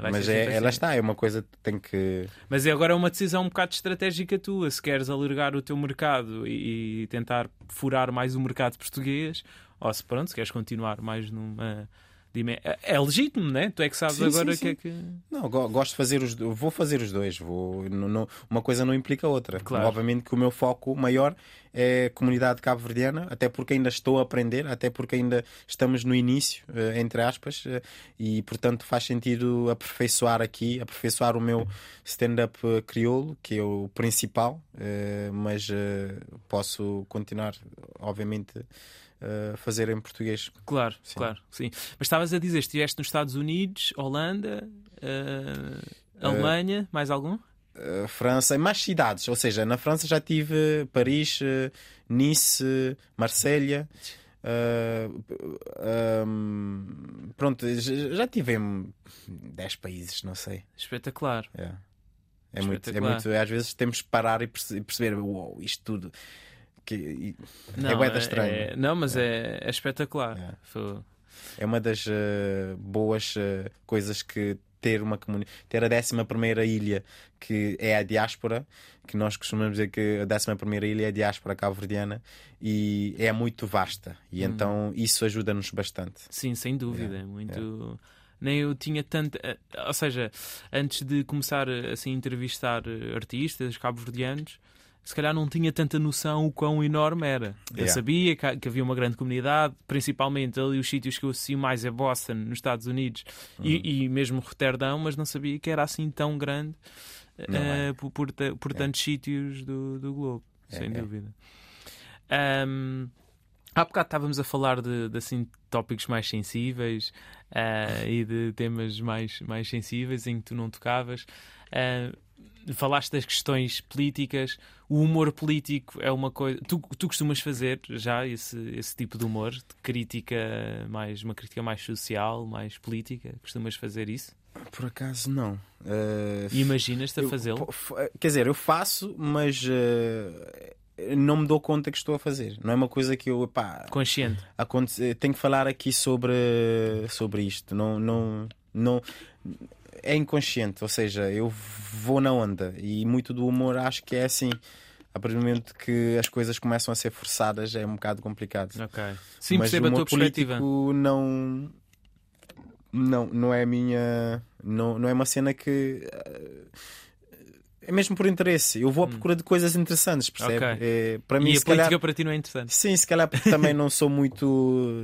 Vai Mas é, ela está, é uma coisa que tem que. Mas é agora uma decisão um bocado estratégica tua. Se queres alargar o teu mercado e, e tentar furar mais o mercado português, ou se pronto, se queres continuar mais numa. É é legítimo, né? Tu é que sabes Sim, agora o sim, que é que. Não, go- gosto de fazer os Vou fazer os dois. Vou, não- não- uma coisa não implica a outra. Claro. Obviamente que o meu foco maior é a comunidade cabo-verdiana, até porque ainda estou a aprender, até porque ainda estamos no início, eh, entre aspas, eh, e portanto faz sentido aperfeiçoar aqui, aperfeiçoar o meu stand-up crioulo, que é o principal, eh, mas posso continuar, obviamente, fazer em português. Claro, Sim. claro, sim. Mas estavas a dizer, estiveste nos Estados Unidos, Holanda, eh, Alemanha, mais algum? Uh, França, mais cidades, ou seja, na França já tive Paris, uh, Nice, uh, Marselha. uh, um, pronto, já tive em 10 países, não sei. Espetacular. É, é, muito, é Espetacular. muito. Às vezes temos que parar e perce- perceber, uou, isto tudo. Que, e- Não, é bué da estranho. é- não, mas é, é espetacular. É. Foi- É uma das uh, boas uh, coisas que ter uma comunidade, ter a 11 primeira ilha que é a diáspora, que nós costumamos dizer que a 11 primeira ilha é a diáspora cabo-verdiana e é muito vasta e então isso ajuda-nos bastante. Sim, sem dúvida. É muito. Nem eu tinha tanto. eh, Ou seja, antes de começar assim, a entrevistar artistas cabo-verdianos, se calhar não tinha tanta noção o quão enorme era. Eu Yeah. sabia que, que havia uma grande comunidade, principalmente ali os sítios que eu associo mais é Boston, nos Estados Unidos, Uhum. e, e mesmo Roterdão, mas não sabia que era assim tão grande Não é. por, por, por tantos sítios do, do globo, É, sem é. dúvida. Ahm, Há bocado estávamos a falar de, de, assim, tópicos mais sensíveis ah, e de temas mais, mais sensíveis em que tu não tocavas. Ah, falaste das questões políticas. O humor político é uma coisa. Tu, tu costumas fazer já esse, esse tipo de humor, de crítica mais, uma crítica mais social, mais política? Costumas fazer isso? Por acaso não. Uh, E imaginas-te a fazê-lo? f- Quer dizer, eu faço, mas uh, não me dou conta que estou a fazer. Não é uma coisa que eu, pá, Consciente. tenho que falar aqui sobre, sobre isto. Não, não, não, é inconsciente, ou seja, eu vou na onda e muito do humor acho que é assim. A partir do momento que as coisas começam a ser forçadas é um bocado complicado. Ok. Sim, Mas percebo o a tua perspectiva. não não não é a minha não, não é uma cena que eh, é mesmo por interesse. Eu vou à procura de coisas interessantes, percebe? Hum. Ok. É, para mim, E a política calhar, para ti não é interessante. sim, se calhar porque também (laughs) não sou muito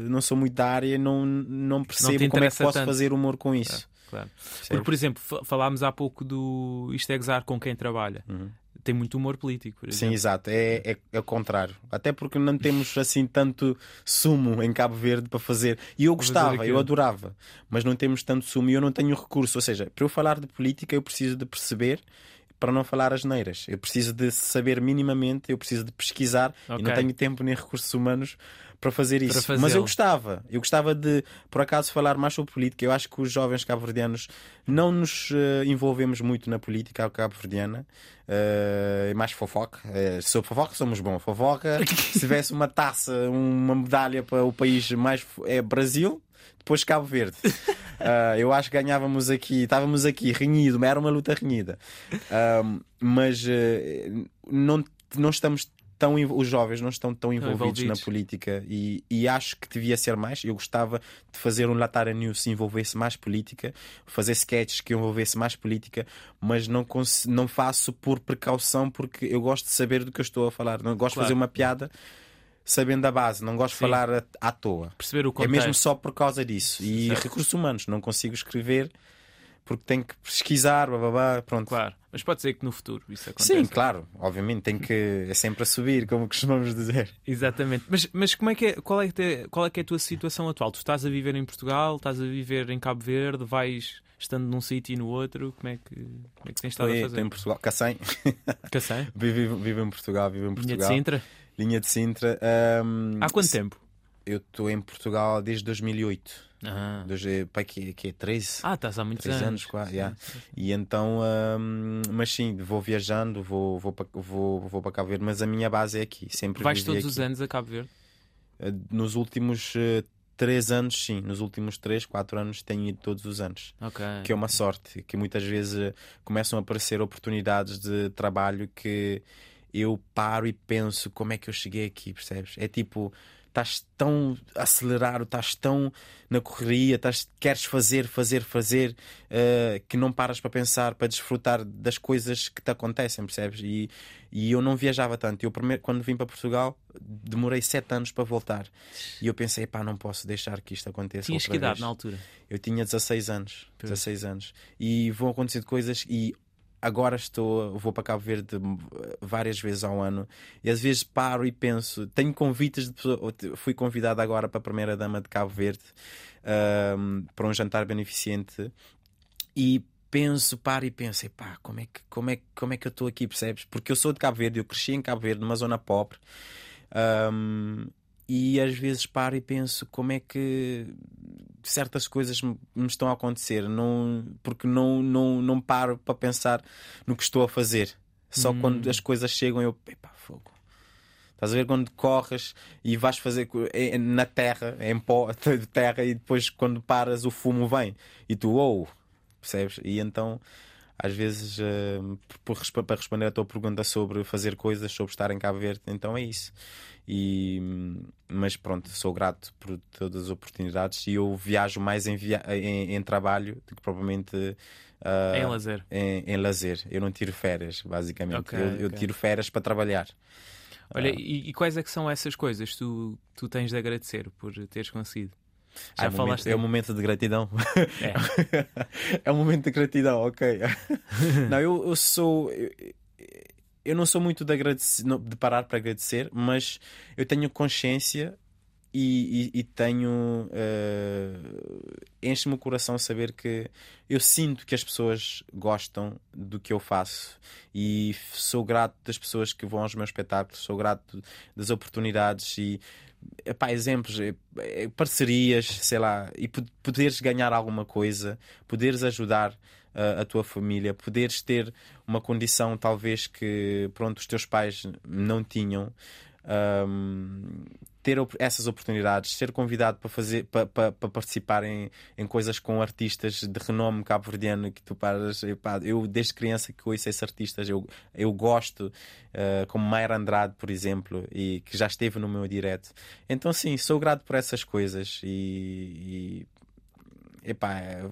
não sou muito da área, não não percebo como é que posso tanto. fazer humor com isso. Claro. Porque, por exemplo, fa- falámos há pouco do Isto é Gozar com quem trabalha. Uhum. tem muito humor político. por Sim, exato, é, é, é o contrário. Até porque não temos assim tanto sumo em Cabo Verde para fazer. E eu gostava, eu adorava, mas não temos tanto sumo e eu não tenho recurso. Ou seja, para eu falar de política, eu preciso de perceber para não falar as neiras. Eu preciso de saber minimamente, eu preciso de pesquisar e Ok. não tenho tempo nem recursos humanos para fazer isso. Mas fazê-lo. eu gostava, eu gostava de, por acaso, falar mais sobre política. Eu acho que os jovens cabo-verdianos não nos eh, envolvemos muito na política cabo-verdiana. É mais fofoca. Sobre fofoca somos bons. Fofoca, (laughs) se tivesse uma taça, uma medalha para o país mais é Brasil, depois Cabo Verde. (laughs) Ah, eu acho que ganhávamos aqui, estávamos aqui renhido, era uma luta renhida. Ahm, mas eh, não, não estamos tão os jovens não estão tão envolvidos, envolvidos. na política e, e acho que devia ser mais. Eu gostava de fazer um Latara News que envolvesse mais política, fazer sketches que envolvesse mais política, mas não, não faço por precaução porque eu gosto de saber do que eu estou a falar. Não gosto Claro. de fazer uma piada sabendo a base, não gosto de falar à, à toa. Perceber o É contexto. mesmo só por causa disso. E Certo. recursos humanos, não consigo escrever porque tenho que pesquisar, blá, blá, blá, pronto. Claro, mas pode ser que no futuro isso aconteça. Sim, claro, obviamente tem que é sempre a subir, como costumamos dizer. Exatamente. Mas, mas como é que é, qual, é que é, qual é que é a tua situação atual? Tu estás a viver em Portugal, estás a viver em Cabo Verde, vais estando num sítio e no outro, como é que, como é que tens estado a Estou fazer? em Portugal, Cacém, Cacém? (laughs) vivo, vivo em Portugal, vivo em Linha de Portugal. Sintra? Linha de Sintra. ahm, Há quanto tempo? Eu estou em Portugal desde 2008. Ah, Desde, pá, que, que é 13? ah estás há muitos anos. anos, quase, yeah. E então, hum, mas sim, vou viajando, vou, vou, para, vou, vou para Cabo Verde, mas a minha base é aqui. Sempre Vais todos aqui. os anos a Cabo Verde? Eh, Nos últimos eh, três anos, sim. Nos últimos três, quatro anos tenho ido todos os anos. Ok. Que é uma sorte, que muitas vezes eh, começam a aparecer oportunidades de trabalho que eu paro e penso como é que eu cheguei aqui, percebes? É tipo, estás tão acelerado, estás tão na correria, estás, queres fazer, fazer, fazer, eh, que não paras para pensar, para desfrutar das coisas que te acontecem, percebes? E, e eu não viajava tanto. Eu primeiro, quando vim para Portugal, demorei sete anos para voltar. E eu pensei, pá, não posso deixar que isto aconteça. Tinhas que idade na altura? Eu tinha 16 anos. Pois. 16 anos. E vão acontecer coisas e agora estou, vou para Cabo Verde várias vezes ao ano e às vezes paro e penso, tenho convites de pessoa- fui convidado agora para a primeira dama de Cabo Verde ahm, para um jantar beneficente e penso, paro e penso, epá, como é que, como é, como é que eu estou aqui, percebes? Porque eu sou de Cabo Verde, eu cresci em Cabo Verde, numa zona pobre. ahm, e às vezes paro e penso como é que certas coisas me, me estão a acontecer, não, porque não, não, não paro para pensar no que estou a fazer. Só Hum. quando as coisas chegam eu, epá, fogo. Estás a ver quando corres e vais fazer é- é na terra, em pó (laughs) de terra, e depois quando paras o fumo vem e tu, ou percebes? E então, às vezes, eh, por- para responder à tua pergunta sobre fazer coisas, sobre estar em Cabo Verde, então é isso. E, mas pronto, sou grato por todas as oportunidades e eu viajo mais em, via- em, em trabalho do que propriamente É em lazer. em, em lazer. Eu não tiro férias, basicamente. Ok, eu, eu ok. tiro férias para trabalhar. Olha, Ah. e, e quais é que são essas coisas que tu, tu tens de agradecer por teres conseguido? Já é, um momento, falaste. é um momento de gratidão. É. (laughs) é um momento de gratidão, ok. (laughs) não, eu, eu sou. Eu, eu não sou muito de, agradecer, de parar para agradecer, mas eu tenho consciência e, e- e tenho. eh, Enche-me o coração saber que eu sinto que as pessoas gostam do que eu faço e sou grato das pessoas que vão aos meus espetáculos, sou grato das oportunidades e epá, exemplos, eh, eh, parcerias, sei lá, e po- poderes ganhar alguma coisa, poderes ajudar ah, a tua família, poderes ter uma condição talvez que pronto, os teus pais não tinham. ahm, ter essas oportunidades, ser convidado para fazer para, para, para participar em, em coisas com artistas de renome cabo-verdiano que tu paras, epá, eu desde criança que ouço esses artistas, eu, eu gosto, ah, como Mayra Andrade, por exemplo, e que já esteve no meu direto. Então sim, sou grato por essas coisas e, e epá, é-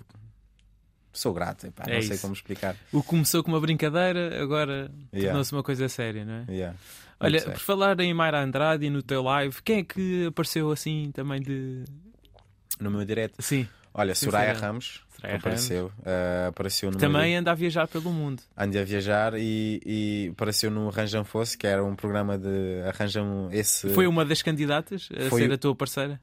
sou grato, epá, É não sei isso. como explicar. O começou com uma brincadeira, agora Yeah. tornou-se uma coisa séria, não é? Yeah. Olha, por falar em Mayra Andrade e no teu live, quem é que apareceu assim também de. no meu direto, Sim, olha, Sim, Soraya. Ramos, Soraya Ray apareceu. Uh, apareceu no Também meio- anda a viajar pelo mundo. ande a viajar e, e apareceu no Arranjam Fosse, que era um programa de Arranjam esse. Foi uma das candidatas a Foi ser a tua parceira?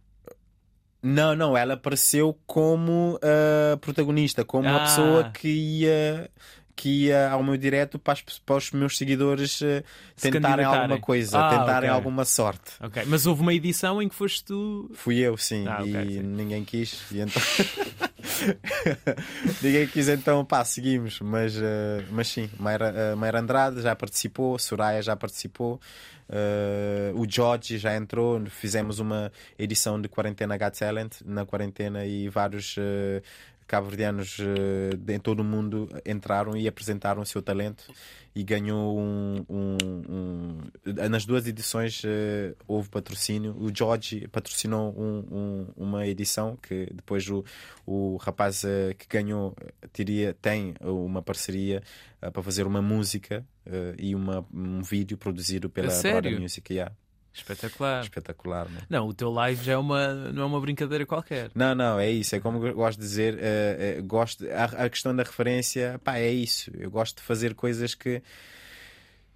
Não, não, ela apareceu como uh, protagonista, como uma Ah. pessoa que ia. Que ia ao meu direto para, as- para os meus seguidores uh, Se tentarem alguma coisa, Ah, tentarem ok. alguma sorte. Ok. Mas houve uma edição em que foste tu. Fui eu, sim, Ah, ok, e sim. ninguém quis, e então (laughs) ninguém quis, então pá, seguimos. Mas, eh, mas sim, Mayra, eh, Mayra Andrade já participou, Soraya já participou, eh, o George já entrou. Fizemos uma edição de Quarentena Got Talent na quarentena e vários. eh, cabo-verdianos de- em todo o mundo entraram e apresentaram o seu talento e ganhou um, um- um- nas duas edições eh, houve patrocínio o George patrocinou um- um- uma edição que depois o, o rapaz eh, que ganhou teria tem uma parceria para fazer uma música e uma, um vídeo produzido pela? Brother Music yeah. Espetacular. espetacular né? Não, o teu live já é uma, não é uma brincadeira qualquer. Não, não, é isso. É como eu gosto de dizer. eh, eh, gosto, a, a questão da referência, pá, é isso. Eu gosto de fazer coisas que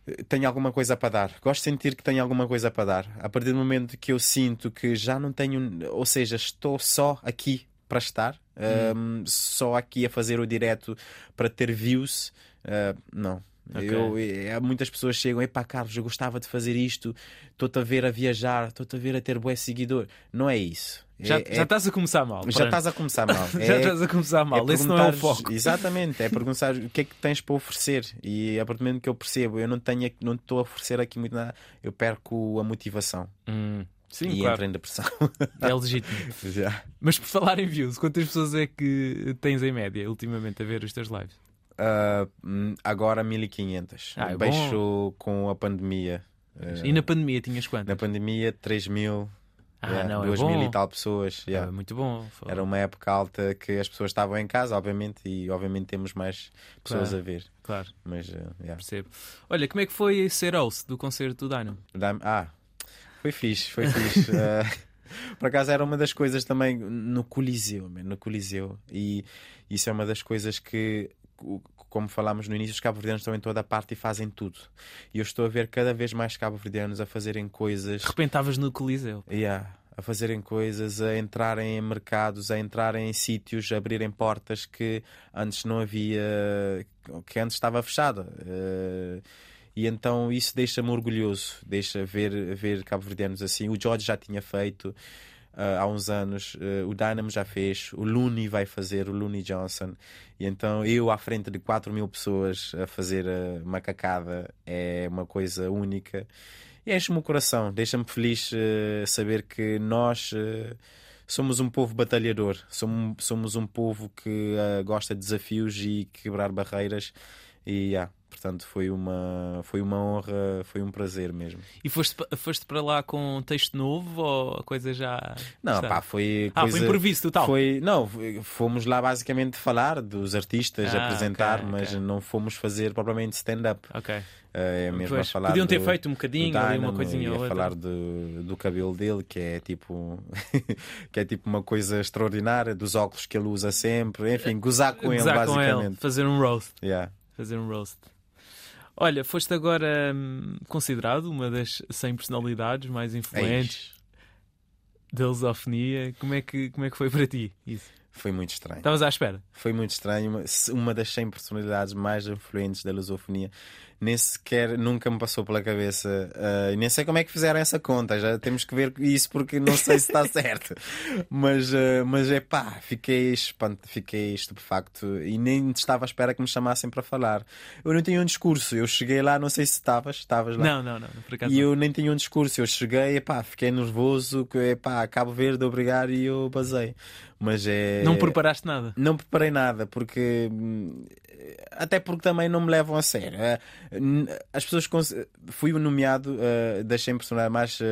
eh, tenho alguma coisa para dar. Gosto de sentir que tenho alguma coisa para dar. A partir do momento que eu sinto que já não tenho, ou seja, estou só aqui para estar, Hum. ehm, só aqui a fazer o direto para ter views, eh, não. Ok. Eu, eh, muitas pessoas chegam, epá, Carlos, eu gostava de fazer isto, estou-te a ver a viajar, estou-te a ver a ter bué seguidor. Não é isso. Já, É- já é estás a começar mal. já estás a começar mal. (laughs) Já estás a começar mal. Esse não é o foco. Exatamente, é perguntar o que é que tens para oferecer. E a partir do momento que eu percebo, eu não tenho, não estou a oferecer aqui muito nada, eu perco a motivação Hum, sim, e claro. entro em depressão. (laughs) É legítimo. Já. Mas por falar em views, quantas pessoas é que tens em média ultimamente a ver os teus lives? Ah, hum, agora 1500. Ah, é Baixo com a pandemia. Ah, E na pandemia tinhas quantas? na pandemia, 3000, Ah, yeah, não, é 2000 bom. e tal pessoas. É yeah. muito bom. Foi- Era uma época alta que as pessoas estavam em casa, obviamente, e obviamente temos mais pessoas Claro. a ver. Claro, Mas, ah, yeah. percebo. Olha, como é que foi ser host do concerto do Dynamo? Ah, foi fixe, foi fixe. Eh, (laughs) (laughs) por acaso era uma das coisas também no Coliseu, man, no Coliseu. E isso é uma das coisas que, como falámos no início, os cabo-verdianos estão em toda a parte e fazem tudo. E eu estou a ver cada vez mais cabo-verdianos a fazerem coisas. De repente estavas no Coliseu. Yeah, a fazerem coisas, a entrarem em mercados, a entrarem em sítios, a abrirem portas que antes não havia, que antes estava fechada. Eh, e então isso deixa-me orgulhoso, deixa ver, ver cabo-verdianos assim. O George já tinha feito ah, há uns anos, eh, o Dynamo já fez, o Looney vai fazer, o Looney Johnson. E então eu à frente de 4 mil pessoas a fazer a macacada é uma coisa única. E enche-me o coração, deixa-me feliz saber que nós somos um povo batalhador, somos, somos um povo que gosta de desafios e quebrar barreiras. E yeah, portanto foi uma, foi uma honra, foi um prazer mesmo. E foste, foste para lá com um texto novo ou a coisa já. Não, pá, foi Ah, coisa... foi improviso total. Foi, não, fomos lá basicamente falar dos artistas, Ah, apresentar, ok, mas ok. não fomos fazer propriamente stand-up. Ok. É mesmo Pois, a falar podiam ter do- feito um bocadinho ali, uma Dynamo coisinha ou outra. falar do, do cabelo dele, que é tipo (laughs) que é tipo uma coisa extraordinária, dos óculos que ele usa sempre, enfim, gozar com ele Gozar com ele, basicamente. fazer um roast. Yeah. Fazer um roast. Olha, foste agora hum, considerado uma das 100 personalidades mais influentes da lusofonia. Como é, que, como é que foi para ti isso? Foi muito estranho. Estavas à espera? Foi muito estranho. Uma- Uma das 100 personalidades mais influentes da lusofonia nem sequer nunca me passou pela cabeça. e nem sei como é que fizeram essa conta. Já temos que ver isso porque não sei se está (laughs) certo. Mas, ah, mas é pá, fiquei, espant... fiquei estupefacto e nem estava à espera que me chamassem para falar. Eu não tinha um discurso. Eu cheguei lá, não sei se estavas, estavas lá. Não, não, não. Por acaso E eu nem tinha um discurso, eu cheguei, epá, fiquei nervoso, que epá, Cabo Verde, obrigado, e eu basei. Mas é. não preparaste nada. Não preparei nada, porque. hum, Até porque também não me levam a sério. A, As pessoas. Fui nomeado uh, das 100 personagens mais uh,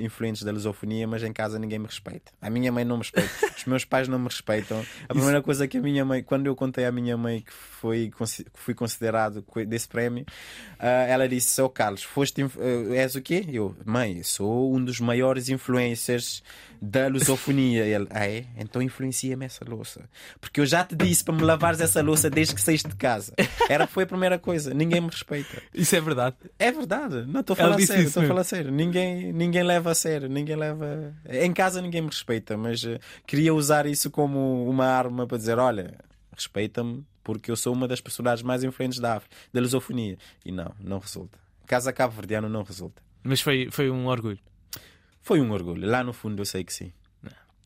influentes da lusofonia, mas em casa ninguém me respeita. A minha mãe não me respeita, (laughs) os meus pais não me respeitam. A primeira coisa que a minha mãe, quando eu contei à minha mãe que, foi, que fui considerado desse prémio, ela disse: Sou Carlos, foste, és o quê? Eu, mãe, sou um dos maiores influencers da lusofonia. Ele, ah, é? Então influencia-me essa louça. Porque eu já te disse para me lavares essa louça desde que saíste de casa. Era, foi a primeira coisa. Ninguém me respeita. Isso é verdade. É verdade. Não estou a falar sério. Estou a falar sério. Ninguém, ninguém leva a sério. Ninguém leva. Em casa ninguém me respeita, mas uh, queria usar isso como uma arma para dizer: olha, respeita-me porque eu sou uma das personagens mais influentes da África, da lusofonia. E não, não resulta. Casa cabo-verdiano não resulta. Mas foi, foi um orgulho. Foi um orgulho. Lá no fundo eu sei que sim.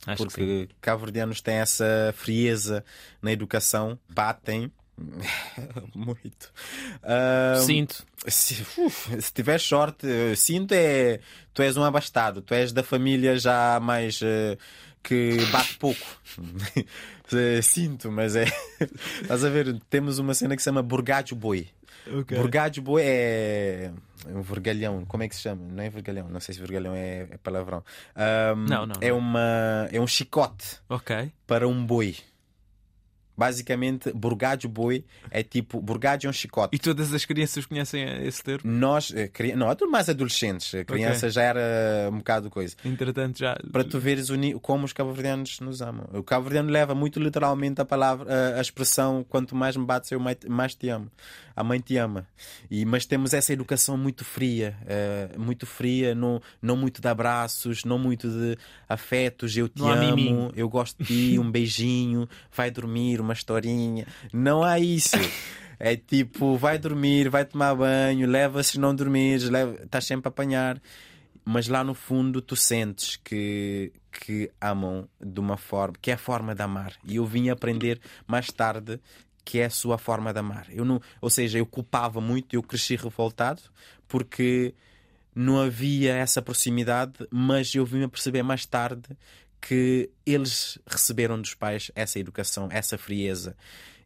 Não, porque cabo-verdianos têm essa frieza na educação, batem. (laughs) Muito. Um, sinto. Se, uf, se tiver sorte, sinto é. Tu és um abastado, tu és da família já mais. Uh, que bate pouco. (laughs) sinto, mas é. (laughs) Estás a ver? Temos uma cena que se chama Burgádio Boi. Okay. Boi é um vergalhão, como é que se chama? Não é vergalhão, não sei se vergalhão é, é palavrão. Um, não, não, é, não. Uma, é um chicote okay. para um boi. Basicamente, burgádio boi é tipo. Burgádio é um chicote. E todas as crianças conhecem esse termo? Nós, eh, não, é mais adolescentes. A criança okay. já era um bocado coisa. Entretanto, já. Para tu veres como os cabo-verdianos nos amam. O cabo-verdiano leva muito literalmente a palavra, a, a expressão: quanto mais me bates, eu mais te amo. A mãe te ama. E, mas temos essa educação muito fria, uh, muito fria, não, não muito de abraços, não muito de afetos. Eu te não amo, eu gosto de ti, um beijinho, vai dormir, uma historinha. Não há isso. (laughs) É tipo, vai dormir, vai tomar banho, leva se não dormires, leva... estás sempre a apanhar. Mas lá no fundo tu sentes que, que amam de uma forma, que é a forma de amar. E eu vim aprender mais tarde que é a sua forma de amar. Eu não, ou seja, eu culpava muito, eu cresci revoltado porque não havia essa proximidade, mas eu vim a perceber mais tarde que eles receberam dos pais essa educação, essa frieza.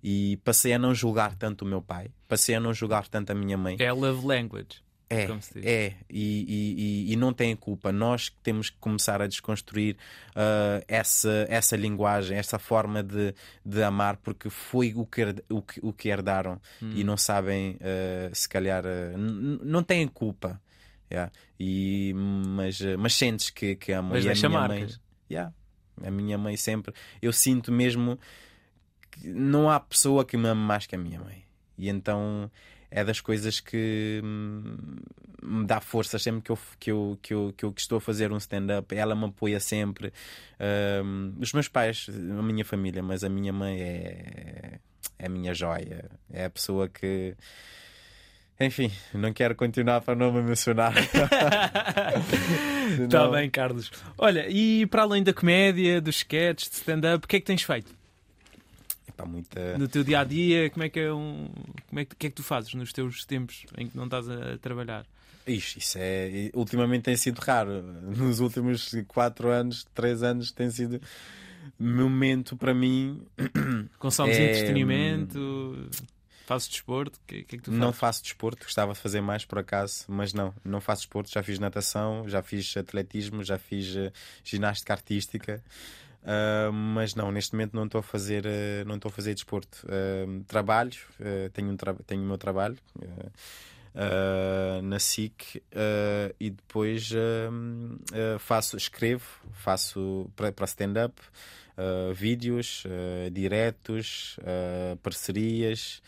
E passei a não julgar tanto o meu pai, passei a não julgar tanto a minha mãe. É love language. É, é, e, e, e, não tem culpa. Nós temos que começar a desconstruir uh, essa, essa linguagem, essa forma de, de amar, porque foi o que, o que, o que herdaram hum. e não sabem, uh, se calhar, uh, não têm culpa. Yeah. E, mas, mas sentes que, que amam. Mas e deixa a minha marcas. mãe, yeah, a minha mãe sempre. Eu sinto mesmo que não há pessoa que me ame mais que a minha mãe. E então é das coisas que hum, me dá força sempre que eu, que eu, que eu, que eu estou a fazer um stand-up. Ela me apoia sempre. Um, os meus pais, a minha família, mas a minha mãe é, é a minha joia. É a pessoa que. Enfim, não quero continuar para não me emocionar. (laughs) Está bem, Carlos. Olha, e para além da comédia, dos sketches, de stand-up, o que é que tens feito? Epá, muita... No teu dia a dia, como é que é um. Como é que, que é que tu fazes nos teus tempos em que não estás a trabalhar? Ixi, isso é. Ultimamente tem sido raro. Nos últimos 4 anos, 3 anos, tem sido momento para mim. Consomes é... entretenimento? Fazes desporto? O que, que, é que tu fazes? Não faço desporto, gostava de fazer mais por acaso, mas não, não faço desporto. Já fiz natação, já fiz atletismo, já fiz uh, ginástica artística. Uh, mas não, neste momento não estou a fazer, uh, não estou a fazer desporto. Uh, trabalho, tenho, um tra tenho o meu trabalho na SIC e depois faço, escrevo, faço para stand-up, vídeos, diretos, parcerias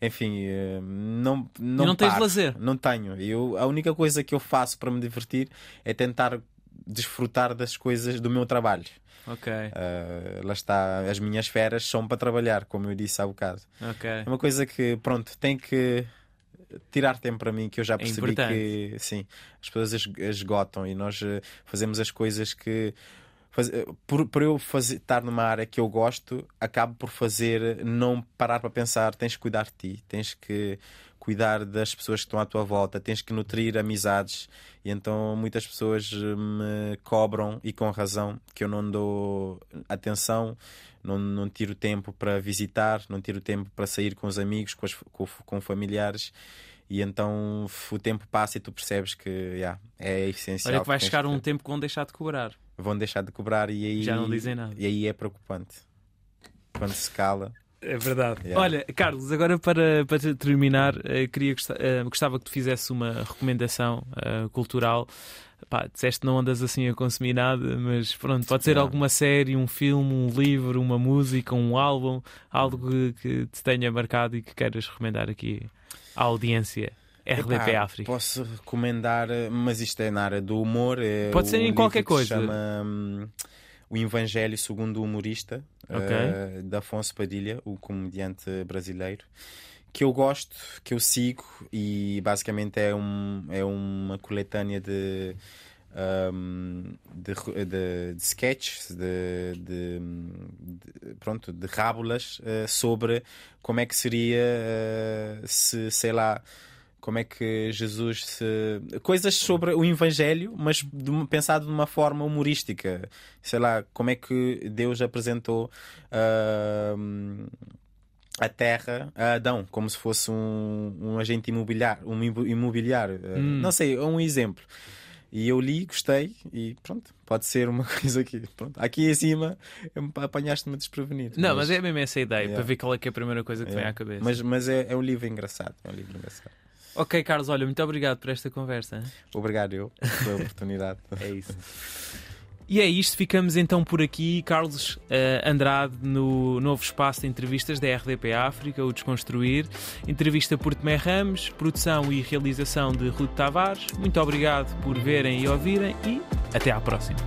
enfim, não não, e não tens lazer? Não tenho. Eu, a única coisa que eu faço para me divertir é tentar desfrutar das coisas do meu trabalho. Ok. Uh, lá está, as minhas feras são para trabalhar, como eu disse há bocado. Ok. É uma coisa que, pronto, tem que tirar tempo para mim, que eu já é percebi é que, sim, as pessoas esgotam e nós eh, fazemos as coisas que. Faz, eh, por, por eu fazer, estar numa área que eu gosto, acabo por fazer, não parar para pensar, tens que cuidar de ti, tens que cuidar das pessoas que estão à tua volta, tens que nutrir amizades. E então muitas pessoas eh, me cobram, e com razão, que eu não dou atenção, não, não tiro tempo para visitar, não tiro tempo para sair com os amigos, com, as, com, com familiares. E então o tempo passa e tu percebes que yeah, é essencial. Olha que vai chegar um tempo que vão deixar de cobrar. Vão deixar de cobrar e aí. Já não dizem nada. E aí é preocupante. Quando se cala. É verdade. Yeah. Olha, Carlos, agora para, para terminar, eh, queria eh, gostava que tu fizesse uma recomendação eh, cultural. Pá, disseste que não andas assim a consumir nada, mas pronto, pode ser Não. alguma série, um filme, um livro, uma música, um álbum, algo que, que te tenha marcado e que queiras recomendar aqui à audiência. RDP Epá, África. Posso recomendar, mas isto é na área do humor. É Pode ser um em qualquer que se coisa. chama hum, O Evangelho segundo o Humorista, Ok. eh, de Afonso Padilha, o comediante brasileiro. Que eu gosto, que eu sigo, e basicamente é, um, é uma coletânea de, hum, de, de, de sketches, de, de- de- pronto, de rábulas eh, sobre como é que seria eh, se, sei lá, como é que Jesus se. coisas sobre o Evangelho, mas de uma- pensado de uma forma humorística. Sei lá, como é que Deus apresentou ahm, a terra a Adão, como se fosse um, um agente imobiliário. Um imo- imobiliário. Eh, Hum. Não sei, é um exemplo. E eu li, gostei e pronto, pode ser uma (laughs) coisa aqui. Pronto. Aqui em cima apanhaste-me desprevenido. Não, mas é mesmo essa ideia, Yeah. para ver qual é é a primeira coisa que te vem à cabeça. Mas, mas é, é um livro engraçado. É um livro engraçado. Ok, Carlos, olha, muito obrigado por esta conversa. Obrigado eu pela oportunidade. (laughs) É isso. E é isto, ficamos então por aqui. Carlos eh, Andrade no novo espaço de entrevistas da RDP África, o Desconstruir. Entrevista por Tomé Ramos, produção e realização de Ruto Tavares. Muito obrigado por verem e ouvirem e até à próxima.